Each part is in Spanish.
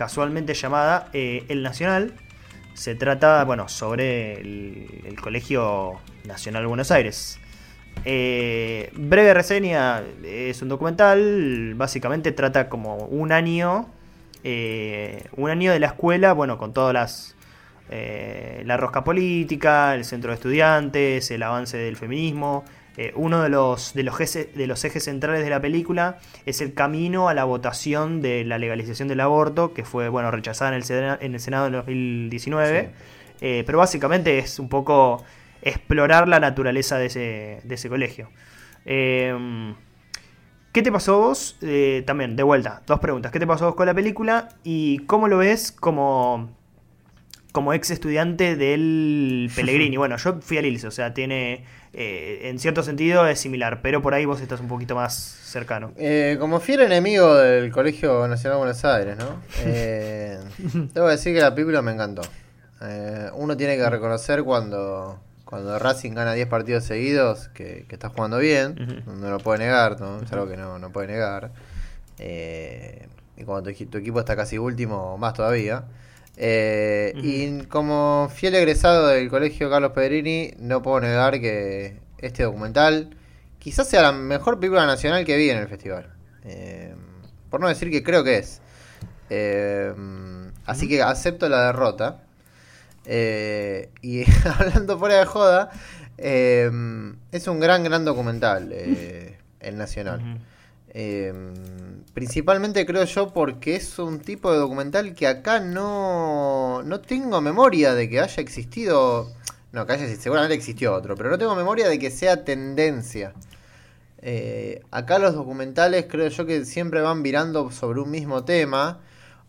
casualmente llamada eh, El Nacional. Se trata, bueno, sobre el, Colegio Nacional Buenos Aires. Eh, breve reseña, es un documental, básicamente trata como un año, un año de la escuela, bueno, con todas las eh, la rosca política, el centro de estudiantes, el avance del feminismo. Eh, uno de los, de, los ejes, de los ejes centrales de la película es el camino a la votación de la legalización del aborto, que fue bueno rechazada en el, Senado en, el Senado en 2019. Eh, pero básicamente es un poco explorar la naturaleza de ese, de ese colegio. ¿Qué te pasó vos? también, de vuelta, dos preguntas. ¿Qué te pasó vos con la película? ¿Y cómo lo ves como como ex estudiante del Pellegrini. bueno, yo fui al ILSE, o sea, tiene, eh, en cierto sentido es similar, pero por ahí vos estás un poquito más cercano. Eh, como fiel enemigo del Colegio Nacional de Buenos Aires, ¿no? Eh, debo decir que la película me encantó. uno tiene que reconocer cuando, cuando Racing gana 10 partidos seguidos que, está jugando bien, no lo puede negar, ¿no? es algo que no, no puede negar. y cuando tu equipo está casi último, más todavía. Eh, y como fiel egresado del colegio Carlos Pedrini, no puedo negar que este documental quizás sea la mejor película nacional que vi en el festival. Eh, por no decir que creo que es. Eh, así que acepto la derrota. y hablando fuera de joda, es un gran, gran documental, el Nacional. Principalmente creo yo porque es un tipo de documental que acá no, no tengo memoria de que haya existido. No, que haya seguramente existió otro, pero no tengo memoria de que sea tendencia. Eh, acá los documentales creo yo que siempre van virando sobre un mismo tema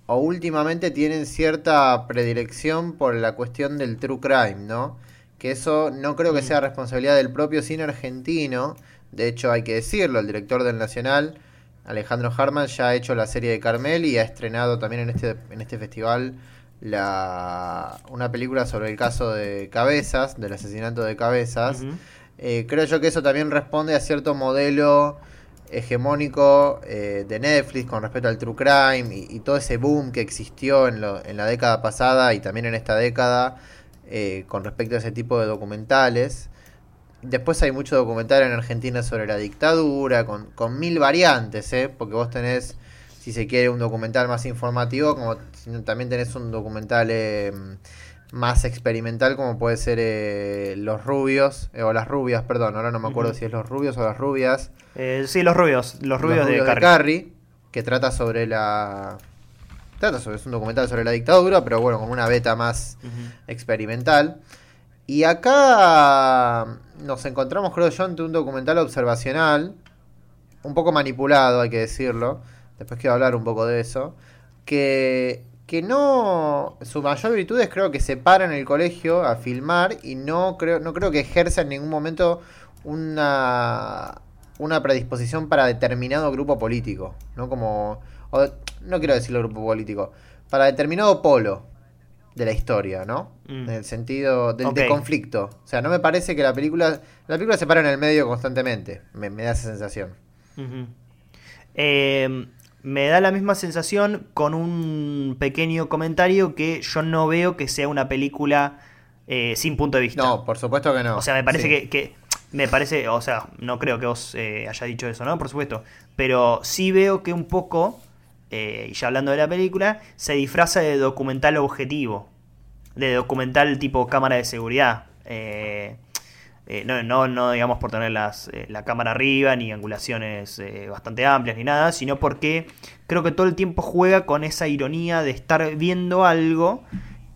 o últimamente tienen cierta predilección por la cuestión del true crime, ¿no? Que eso no creo que mm. sea responsabilidad del propio cine argentino. De hecho, hay que decirlo, el director del Nacional Alejandro Harman ya ha hecho la serie de Carmel y ha estrenado también en este, en este festival la, una película sobre el caso de Cabezas, del asesinato de Cabezas. Eh, creo yo que eso también responde a cierto modelo hegemónico eh, de Netflix con respecto al true crime y, todo ese boom que existió en, en, la década pasada y también en esta década eh, con respecto a ese tipo de documentales. Después hay mucho documental en Argentina sobre la dictadura, con, con mil variantes, ¿eh? porque vos tenés, si se quiere, un documental más informativo, como también tenés un documental eh, más experimental, como puede ser eh, Los Rubios, eh, o Las Rubias, perdón, ahora no me acuerdo si es Los Rubios o Las Rubias. sí, Los Rubios, Los Rubios, de, Carrie. que trata sobre la... Trata sobre, es un documental sobre la dictadura, pero bueno, como una beta más experimental. Y acá nos encontramos, creo yo, ante un documental observacional, un poco manipulado, hay que decirlo. Después quiero hablar un poco de eso. Que, que no. Su mayor virtud es, creo que se para en el colegio a filmar y no creo, no creo que ejerza en ningún momento una, una predisposición para determinado grupo político. No como. no quiero decirlo grupo político. Para determinado polo de la historia, ¿no? Mm. En el sentido del conflicto. O sea, no me parece que la película. La película se para en el medio constantemente. Me, da esa sensación. Em, me da la misma sensación con un pequeño comentario que yo no veo que sea una película eh, sin punto de vista. No, por supuesto que no. O sea, me parece que, Me parece. O sea, no creo que vos eh, haya dicho eso, ¿no? Por supuesto. Pero sí veo que un poco eh, y ya hablando de la película, se disfraza de documental objetivo, de documental tipo cámara de seguridad. Eh, eh, no, no, digamos por tener las, la cámara arriba, ni angulaciones bastante amplias, ni nada, sino porque creo que todo el tiempo juega con esa ironía de estar viendo algo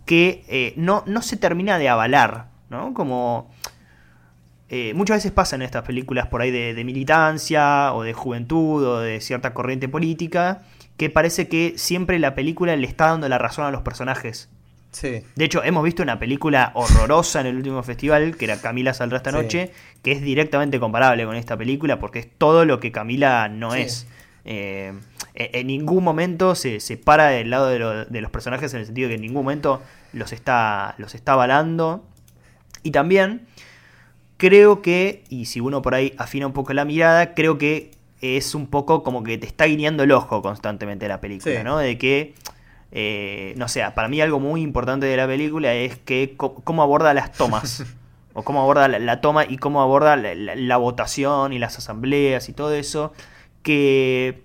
que no, no se termina de avalar, ¿no? Como... muchas veces pasa en estas películas por ahí de, militancia o de juventud o de cierta corriente política que parece que siempre la película le está dando la razón a los personajes. Sí. De hecho, hemos visto una película horrorosa en el último festival, que era Camila saldrá esta noche, que es directamente comparable con esta película, porque es todo lo que Camila no es. Eh, en ningún momento se, se para del lado de, los personajes en el sentido de que en ningún momento los está, los está avalando. Y también creo que, y si uno por ahí afina un poco la mirada, creo que es un poco como que te está guiñando el ojo constantemente la película, ¿no? De que eh, no sé, para mí algo muy importante de la película es que cómo aborda las tomas. o cómo aborda la, toma y cómo aborda la, votación y las asambleas y todo eso. Que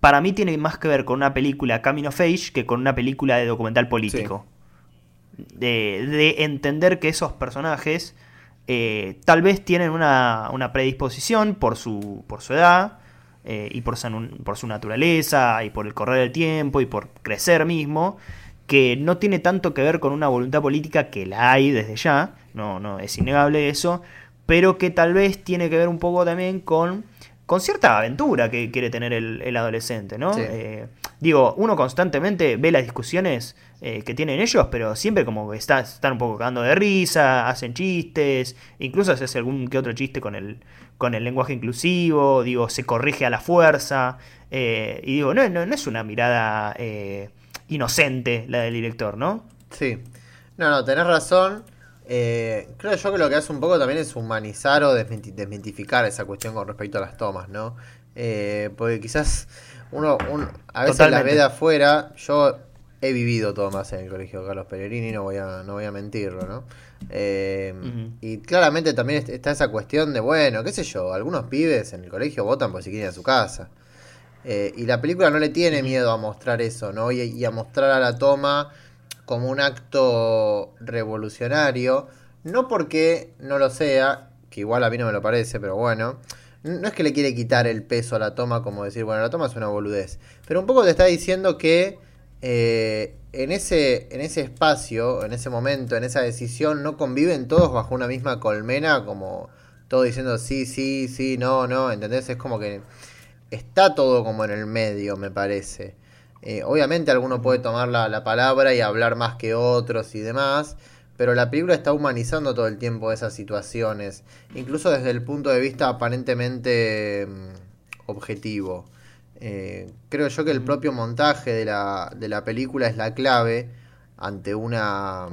para mí tiene más que ver con una película Camino of Age que con una película de documental político. De, entender que esos personajes eh, tal vez tienen una, una predisposición por su, por su edad eh, y por su, por su naturaleza y por el correr del tiempo y por crecer mismo, que no tiene tanto que ver con una voluntad política que la hay desde ya, no, no es innegable eso, pero que tal vez tiene que ver un poco también con, con cierta aventura que quiere tener el, adolescente, ¿no? Eh, digo, uno constantemente ve las discusiones eh, que tienen ellos, pero siempre como que están un poco cagando de risa, hacen chistes, incluso se hace algún que otro chiste con el, con el lenguaje inclusivo, digo, se corrige a la fuerza, eh, y digo, no, no, es una mirada eh, inocente la del director, ¿no? Sí, no, no, tenés razón. Eh, creo yo que lo que hace un poco también es humanizar o desmitificar esa cuestión con respecto a las tomas, ¿no? porque quizás uno, a veces la ve de afuera, yo he vivido tomas en el colegio Carlos Pellegrini, no voy a, no voy a mentirlo, ¿no? Eh, y claramente también está esa cuestión de, bueno, qué sé yo, algunos pibes en el colegio votan por si quieren ir a su casa. Eh, y la película no le tiene miedo a mostrar eso, ¿no? Y, a mostrar a la toma como un acto revolucionario, no porque no lo sea, que igual a mí no me lo parece, pero bueno, no es que le quiere quitar el peso a la toma como decir, bueno, la toma es una boludez, pero un poco te está diciendo que eh, en, ese, en ese espacio, en ese momento, en esa decisión, no conviven todos bajo una misma colmena, como todo diciendo sí, sí, sí, no, no, ¿entendés? Es como que está todo como en el medio, me parece. Eh, obviamente alguno puede tomar la, la, palabra y hablar más que otros y demás, pero la película está humanizando todo el tiempo esas situaciones, incluso desde el punto de vista aparentemente mm, objetivo. Eh, creo yo que el propio montaje de la, de la película es la clave ante una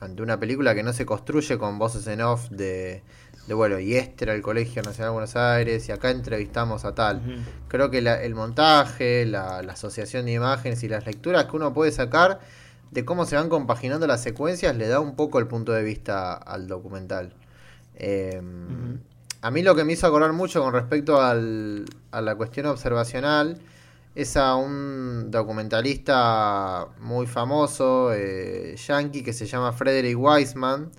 ante una película que no se construye con voces en off de, de bueno, y este era el Colegio Nacional de Buenos Aires y acá entrevistamos a tal. Creo que el montaje, la, asociación de imágenes y las lecturas que uno puede sacar de cómo se van compaginando las secuencias le da un poco el punto de vista al documental. Eh, a mí lo que me hizo acordar mucho con respecto al, a la cuestión observacional es a un documentalista muy famoso, eh, yankee, que se llama Frederick Wiseman.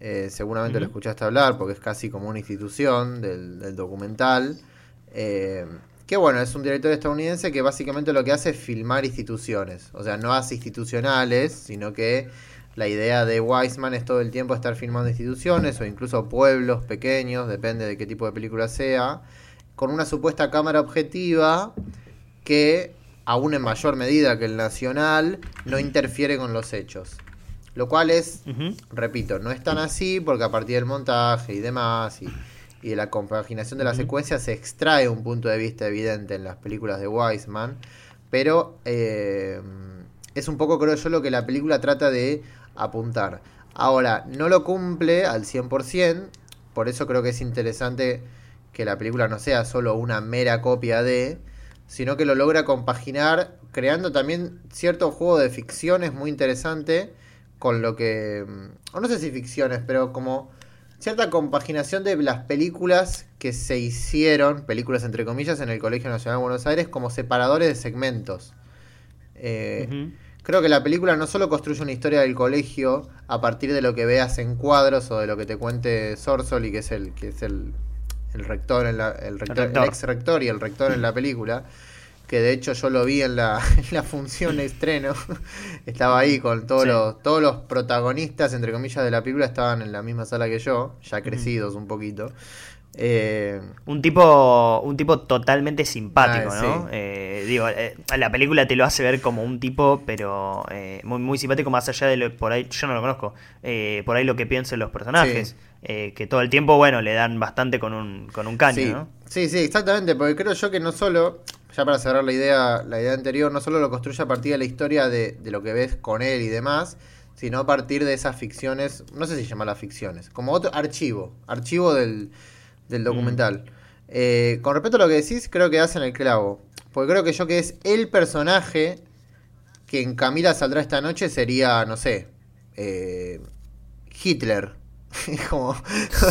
Eh, seguramente lo escuchaste hablar porque es casi como una institución del, documental. Eh, que bueno, es un director estadounidense que básicamente lo que hace es filmar instituciones. O sea, no hace institucionales, sino que la idea de Wiseman es todo el tiempo estar filmando instituciones o incluso pueblos pequeños, depende de qué tipo de película sea, con una supuesta cámara objetiva que, aún en mayor medida que el nacional, no interfiere con los hechos. Lo cual es, repito, no es tan así porque a partir del montaje y demás y, de la compaginación de la secuencia se extrae un punto de vista evidente en las películas de Wiseman, pero eh, es un poco, creo yo, lo que la película trata de apuntar. Ahora, no lo cumple al 100%, por eso creo que es interesante que la película no sea solo una mera copia de, sino que lo logra compaginar creando también cierto juego de ficciones muy interesante con lo que, mm, o no sé si ficciones, pero como cierta compaginación de las películas que se hicieron, películas entre comillas, en el Colegio Nacional de Buenos Aires como separadores de segmentos. Eh, Creo que la película no solo construye una historia del colegio a partir de lo que veas en cuadros o de lo que te cuente Sorsoli, que es el, que es el, rector, en la, el, ex rector. y el rector en la película, que de hecho yo lo vi en la, función de estreno, estaba ahí con todos, los, todos los protagonistas, entre comillas, de la película, estaban en la misma sala que yo, ya crecidos un poquito. Eh, un tipo un tipo totalmente simpático, ah, ¿no? Eh, digo, eh, la película te lo hace ver como un tipo, pero muy, muy simpático más allá de lo por ahí, yo no lo conozco, por ahí lo que piensan los personajes, que todo el tiempo, bueno, le dan bastante con un, con un caño, sí. ¿no? Sí, sí, exactamente, porque creo yo que no solo, ya para cerrar la idea, la idea anterior, no solo lo construye a partir de la historia de, de lo que ves con él y demás, sino a partir de esas ficciones, no sé si se llama las ficciones, como otro archivo, archivo del del documental. Eh, con respecto a lo que decís, creo que hacen el clavo. Porque creo que yo que es el personaje que en Camila saldrá esta noche sería, no sé, eh, Hitler. Como, o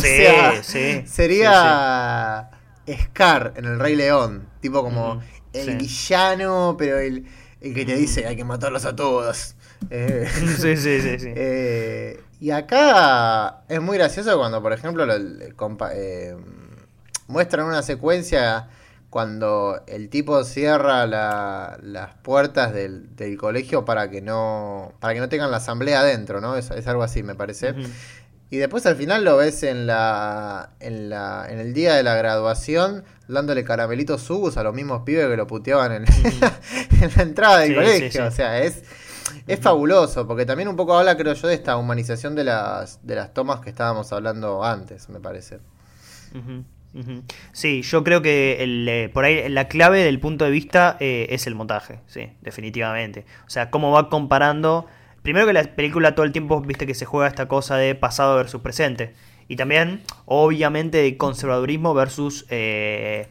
Sí, sea, sí, sería Scar en El Rey León. Tipo como el villano, pero el, el que te dice hay que matarlos a todos. Eh, Sí, sí, sí, sí. y acá es muy gracioso cuando, por ejemplo, lo- eh, muestran una secuencia cuando el tipo cierra la- las puertas del, del colegio para que no para que no tengan la asamblea adentro, ¿no? Es, es algo así, me parece. Y después al final lo ves en la, en la en el día de la graduación dándole caramelitos subus a los mismos pibes que lo puteaban en, en la entrada del Sí, colegio. sí, sí. O sea, es, es fabuloso, porque también un poco habla, creo yo, de esta humanización de las, de las tomas que estábamos hablando antes, me parece. Sí, yo creo que el, eh, por ahí la clave del punto de vista eh, es el montaje, sí, definitivamente. O sea, cómo va comparando. Primero que la película todo el tiempo, viste que se juega esta cosa de pasado versus presente. Y también, obviamente, de conservadurismo versus eh,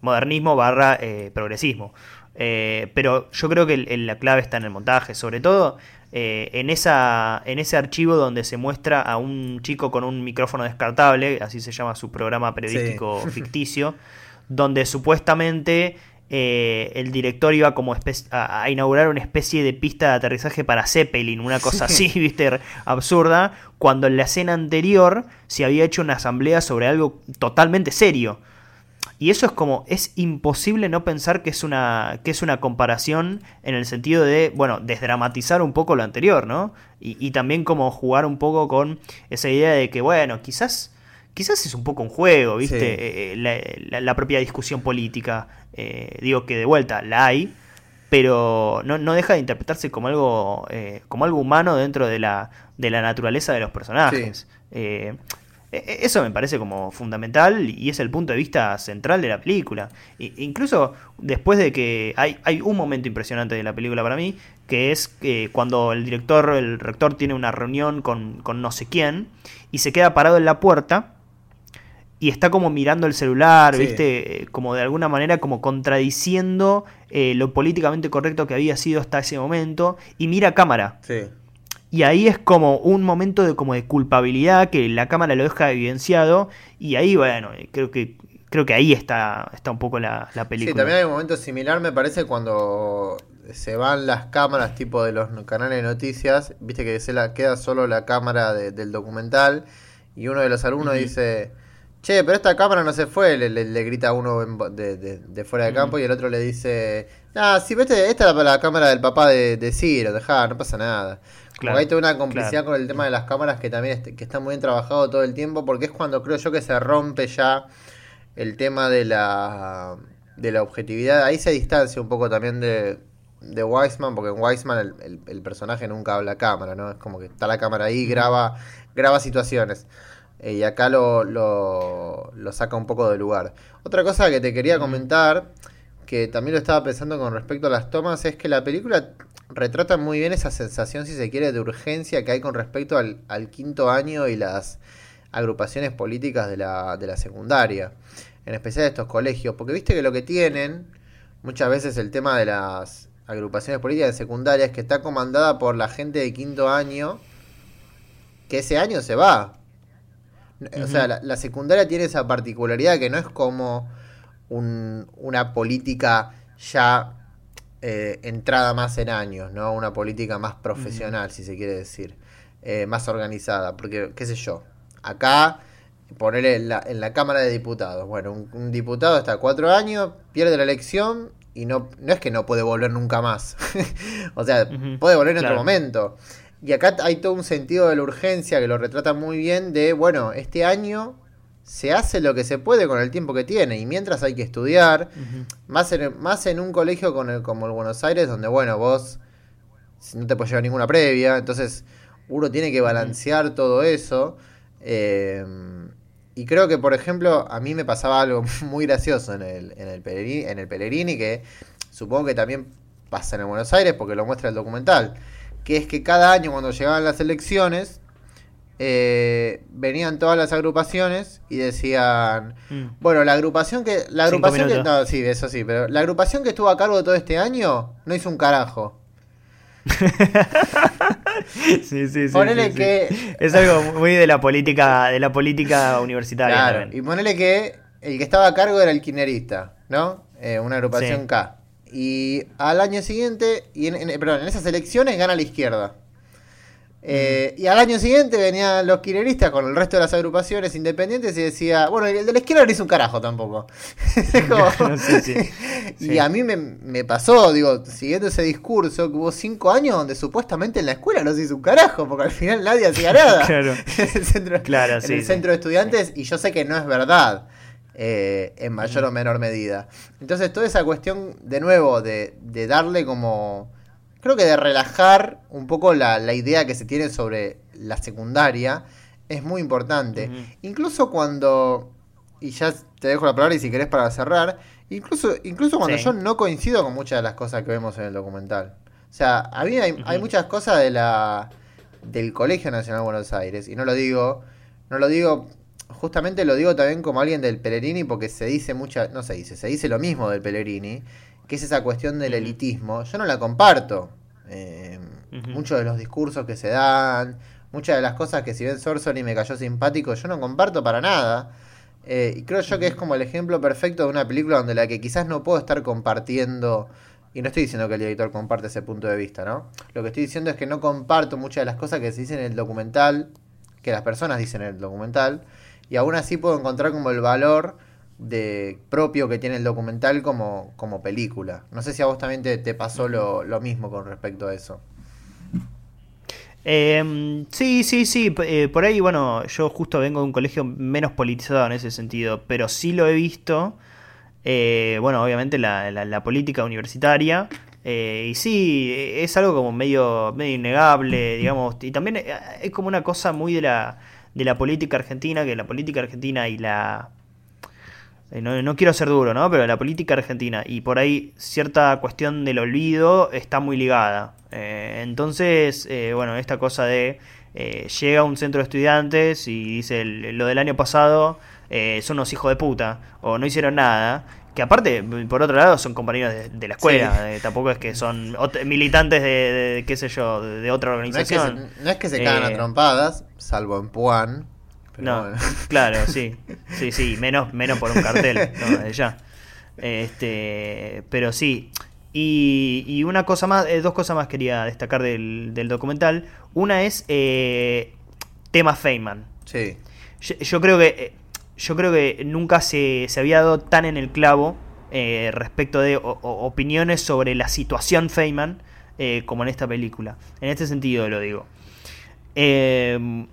modernismo barra progresismo. Eh, pero yo creo que el- el- la clave está en el montaje, sobre todo eh, en, esa, en ese archivo donde se muestra a un chico con un micrófono descartable, así se llama su programa periodístico Sí. ficticio, donde supuestamente eh, el director iba como a, a inaugurar una especie de pista de aterrizaje para Zeppelin, una cosa así, viste, absurda, cuando en la escena anterior se había hecho una asamblea sobre algo totalmente serio. Y eso es como, es imposible no pensar que es una, que es una comparación en el sentido de, bueno, desdramatizar un poco lo anterior, ¿no? Y, y también como jugar un poco con esa idea de que, bueno, quizás, quizás es un poco un juego, ¿viste? Sí. Eh, eh, la, la- la propia discusión política, eh, digo que de vuelta la hay, pero no, no deja de interpretarse como algo, eh, como algo humano dentro de la, de la naturaleza de los personajes. Eh, e- eso me parece como fundamental y es el punto de vista central de la película. I- incluso después de que hay, hay un momento impresionante de la película para mí, que es que cuando el director, el rector tiene una reunión con, con no sé quién y se queda parado en la puerta y está como mirando el celular, Sí. ¿viste? Eh, Como de alguna manera como contradiciendo eh, lo políticamente correcto que había sido hasta ese momento y mira a cámara. Sí. Y ahí es como un momento de como de culpabilidad que la cámara lo deja evidenciado. Y ahí bueno, eh, creo que creo que ahí está está un poco la, la Sí, película. también hay un momento similar, me parece, cuando se van las cámaras tipo de los canales de noticias, viste que se la, queda solo la cámara de- del documental. Y uno de los alumnos dice, che, pero esta cámara no se fue, le, le- le grita a uno en de, de- de fuera de campo Ujú. y el otro le dice, ah, sí, vete, esta es la, la cámara del papá de, de Ciro, dejá, no pasa nada. Como Claro, que hay toda una complicidad claro. con el tema de las cámaras que también est- que está muy bien trabajado todo el tiempo porque es cuando creo yo que se rompe ya el tema de la de la objetividad. Ahí se distancia un poco también de, de Weisman, porque en Weisman el, el- el personaje nunca habla a cámara, ¿no? Es como que está la cámara ahí, graba, graba situaciones. Eh, y acá lo, lo, lo saca un poco de lugar. Otra cosa que te quería comentar, que también lo estaba pensando con respecto a las tomas, es que la película retrata muy bien esa sensación, si se quiere, de urgencia que hay con respecto al, al quinto año y las agrupaciones políticas de la, de la secundaria, en especial de estos colegios, porque viste que lo que tienen muchas veces el tema de las agrupaciones políticas de secundaria es que está comandada por la gente de quinto año, que ese año se va. O sea, la, la secundaria tiene esa particularidad que no es como un- una política ya eh, entrada más en años, ¿no? Una política más profesional, si se quiere decir, eh, más organizada, porque, qué sé yo, acá, ponerle en la, en la Cámara de Diputados, bueno, un, un diputado está cuatro años, pierde la elección y no, no es que no puede volver nunca más, o sea, puede volver en claro. otro momento. Y acá hay todo un sentido de la urgencia que lo retrata muy bien de, bueno, este año se hace lo que se puede con el tiempo que tiene y mientras hay que estudiar, más en, más en un colegio con el, como el Buenos Aires, donde, bueno, vos no te puedes llevar ninguna previa, entonces uno tiene que balancear todo eso. eh, y creo que, por ejemplo, a mí me pasaba algo muy gracioso en el, en el, en el Pellegrini, que supongo que también pasa en el Buenos Aires porque lo muestra el documental, que es que cada año cuando llegaban las elecciones, eh, venían todas las agrupaciones y decían, Mm. bueno, la agrupación que. La agrupación que. No, sí, eso sí, pero la agrupación que estuvo a cargo todo este año no hizo un carajo. sí, sí, sí. Ponele que. Es algo muy de la política, de la política universitaria. Claro, también. y ponele que el que estaba a cargo era el kirchnerista, ¿no? Eh, una agrupación. K. Y al año siguiente, y en, en- perdón, en esas elecciones gana la izquierda. Eh, Y al año siguiente venían los kirchneristas con el resto de las agrupaciones independientes y decía, bueno, el de la izquierda no hizo un carajo tampoco. Es como- Claro, sí, sí. Y a mí me, me pasó, digo, siguiendo ese discurso, que hubo cinco años donde supuestamente en la escuela no se hizo un carajo, porque al final nadie hacía nada. Claro. en el centro, Claro, en el centro de estudiantes, y yo sé que no es verdad, eh, en mayor o menor medida. Entonces, toda esa cuestión, de nuevo, de, de darle como. Creo que de relajar un poco la, la idea que se tiene sobre la secundaria es muy importante. Incluso cuando. Y ya te dejo la palabra y si querés para cerrar. Incluso, incluso cuando Sí. yo no coincido con muchas de las cosas que vemos en el documental. O sea, a mí hay, muchas cosas de la del Colegio Nacional de Buenos Aires. Y no lo digo. No lo digo. Justamente lo digo también como alguien del Pellegrini porque se dice mucha. No se dice, se dice lo mismo del Pellegrini. Que es esa cuestión del elitismo. Yo no la comparto. Eh. Muchos de los discursos que se dan. Muchas de las cosas que si bien Sorcery me cayó simpático, yo no comparto para nada. Eh, y creo yo que es como el ejemplo perfecto de una película donde la que quizás no puedo estar compartiendo. Y no estoy diciendo que el director comparte ese punto de vista, ¿no? Lo que estoy diciendo es que no comparto muchas de las cosas que se dicen en el documental, que las personas dicen en el documental, y aún así puedo encontrar como el valor de propio que tiene el documental como, como película. No sé si a vos también te, pasó lo, lo mismo con respecto a eso. Eh, sí, sí, sí. eh, por ahí, bueno, yo justo vengo de un colegio menos politizado en ese sentido, pero sí lo he visto. eh, bueno, obviamente la, la- la política universitaria. eh, y sí, eh, es algo como medio, medio innegable, digamos. Y también es como una cosa muy de la, de la política argentina, que la política argentina y la, eh, no, no quiero ser duro, ¿no? Pero la política argentina y por ahí cierta cuestión del olvido está muy ligada. Eh, entonces, eh, bueno, esta cosa de eh, llega a un centro de estudiantes y dice lo del año pasado son unos hijos de puta o no hicieron nada. Que aparte, por otro lado, son compañeros de, de la escuela. Sí. eh, tampoco es que son militantes de, de- qué sé yo, de, de otra No es que se, organización. no es que se cagan a Eh, trompadas, salvo en Puan. pero no, bueno. claro, sí. Sí, sí, menos, menos por un cartel, no, de ya. Este, pero sí. Y, y una cosa más, eh, dos cosas más quería destacar del, del documental. Una es eh, tema Feynman. Sí. Yo, yo creo que yo creo que nunca se, se había dado tan en el clavo eh, respecto de o- opiniones sobre la situación Feynman eh, como en esta película. En este sentido lo digo. Eh,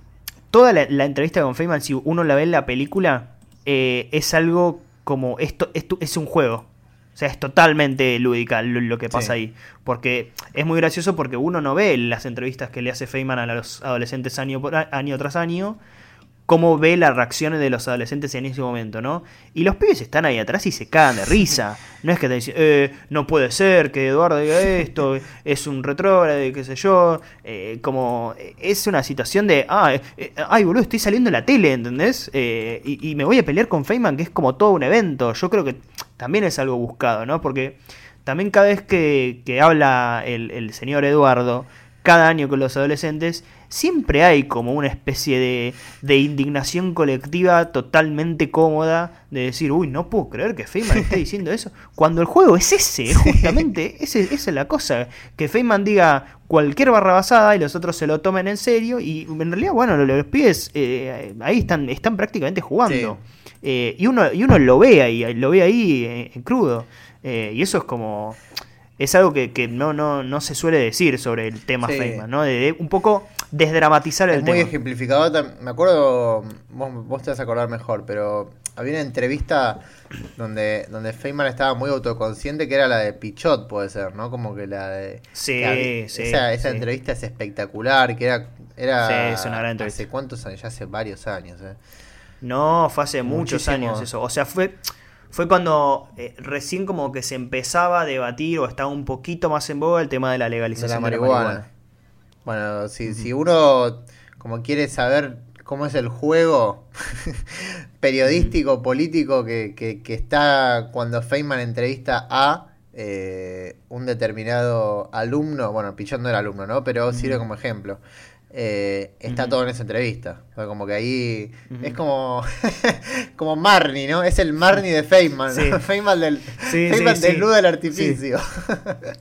toda la, la entrevista con Feynman, si uno la ve en la película, eh, es algo como esto, esto es un juego. O sea, es totalmente lúdica lo, lo que pasa Sí. ahí. Porque es muy gracioso porque uno no ve las entrevistas que le hace Feynman a los adolescentes año, por año tras año. Cómo ve las reacciones de los adolescentes en ese momento, ¿no? Y los pibes están ahí atrás y se cagan de risa. No es que te dicen, eh, no puede ser que Eduardo diga esto, es un retrógrado, qué sé yo. Eh, como, eh, es una situación de, ah, eh, ay, boludo, estoy saliendo en la tele, ¿entendés? Y, y me voy a pelear con Feynman, que es como todo un evento. Yo creo que también es algo buscado, ¿no? Porque también cada vez que, que habla el, el señor Eduardo, cada año con los adolescentes, siempre hay como una especie de, de indignación colectiva totalmente cómoda de decir, uy, no puedo creer que Feynman esté diciendo eso, cuando el juego es ese, justamente, ese, esa es la cosa, que Feynman diga cualquier barra basada y los otros se lo tomen en serio, y en realidad, bueno, los, los pibes eh, ahí están, están prácticamente jugando. Eh, y, uno, y uno lo ve ahí, lo ve ahí eh, en crudo. Eh, y eso es como. Es algo que, que no, no, no se suele decir sobre el tema Sí. Feynman, ¿no? De, de un poco desdramatizar el Es muy tema. ejemplificador. tam- Me acuerdo, vos, vos te vas a acordar mejor, pero había una entrevista donde, donde Feynman estaba muy autoconsciente, que era la de Pichot, puede ser, ¿no? Como que la de... Sí, había- sí, Esa, esa sí. entrevista es espectacular, que era... era Sí, es una gran entrevista. ¿Hace cuántos años? Ya hace varios años, ¿eh? No, fue hace muchos años eso. O sea, fue, fue cuando eh, recién como que se empezaba a debatir o estaba un poquito más en boga el tema de la De legalización de la marihuana. Bueno, si, si uno como quiere saber cómo es el juego periodístico, político que, que, que está cuando Feynman entrevista a, eh, un determinado alumno, bueno, Pichón no era alumno, ¿no? Pero sirve como ejemplo. Eh, está todo en esa entrevista. O como que ahí es como como Marnie, ¿no? Es el Marnie de Feynman, Sí. ¿no? Feynman del Sí, Feynman sí, del sí. nudo del artificio.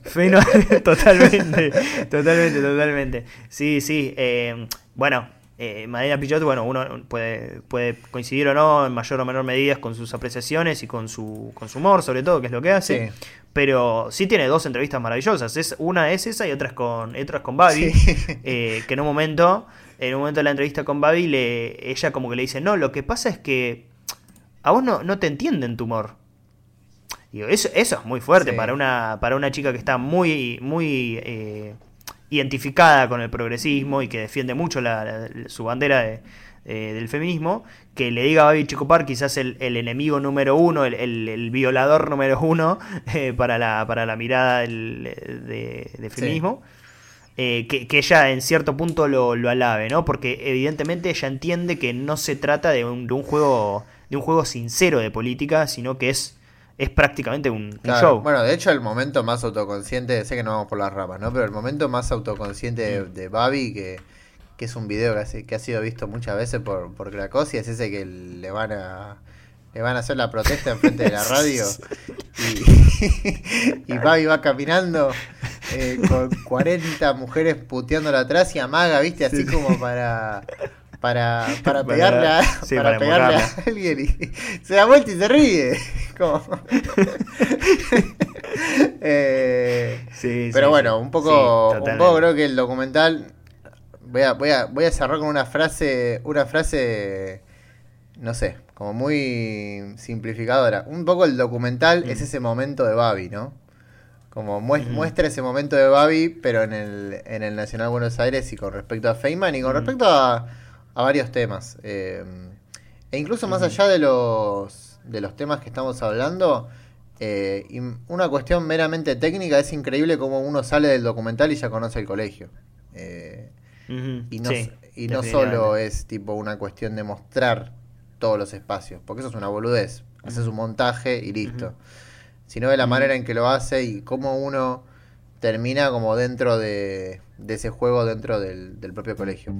Fino, totalmente, totalmente, totalmente. Sí, sí. eh, bueno, eh, Madina Pichot, bueno, uno puede, puede coincidir o no en mayor o menor medida con sus apreciaciones y con su, con su humor, sobre todo, que es lo que hace. Sí. Pero sí tiene dos entrevistas maravillosas. Es, una es esa y otra es con, otra es con Babi. Sí. eh, que en un momento, en un momento de la entrevista con Babi, le, ella como que le dice, no, lo que pasa es que a vos no, no te entienden tu humor. Digo, eso, eso es muy fuerte Sí. para una para una chica que está muy muy eh, identificada con el progresismo y que defiende mucho la- la- su bandera de- eh, del feminismo, que le diga a Babi Chicopar quizás el, el enemigo número uno, el, el- el violador número uno eh, para, la, para la mirada del, de, de feminismo. eh, que, que ella en cierto punto lo, lo alabe, ¿no? Porque evidentemente ella entiende que no se trata de un, de un juego de un juego sincero de política, sino que es, es prácticamente un, un Claro. show. Bueno, de hecho, el momento más autoconsciente, sé que no vamos por las ramas, ¿no? Pero el momento más autoconsciente de, Mm. de Babi, que, que es un video que, hace- que ha sido visto muchas veces por, por Cracosia, es ese que le van a le van a hacer la protesta enfrente de la radio y, y Babi va caminando eh, con 40 mujeres puteándola atrás y amaga, ¿viste? Así Sí. como para para, para Para- pegarle a, sí, para para pegarle a alguien y se da vuelta y se ríe. Como... Eh, Sí, pero sí, bueno, un poco, un poco creo que el documental. Voy a, voy a, voy a cerrar con una frase, una frase, no sé, como muy simplificadora. Un poco el documental Mm. es ese momento de Babi, ¿no? Como Ujú. muestra ese momento de Babi, pero en el, en el Nacional Buenos Aires y con respecto a Feynman y con Ujú. respecto a, a varios temas. Eh, e incluso más allá de los, de los temas que estamos hablando, eh, y una cuestión meramente técnica, es increíble cómo uno sale del documental y ya conoce el colegio. Eh, y no, sí, y no solo es tipo una cuestión de mostrar todos los espacios, porque eso es una boludez. Haces un montaje y listo. Sino de la manera en que lo hace y cómo uno termina como dentro de, de ese juego dentro del, del propio colegio.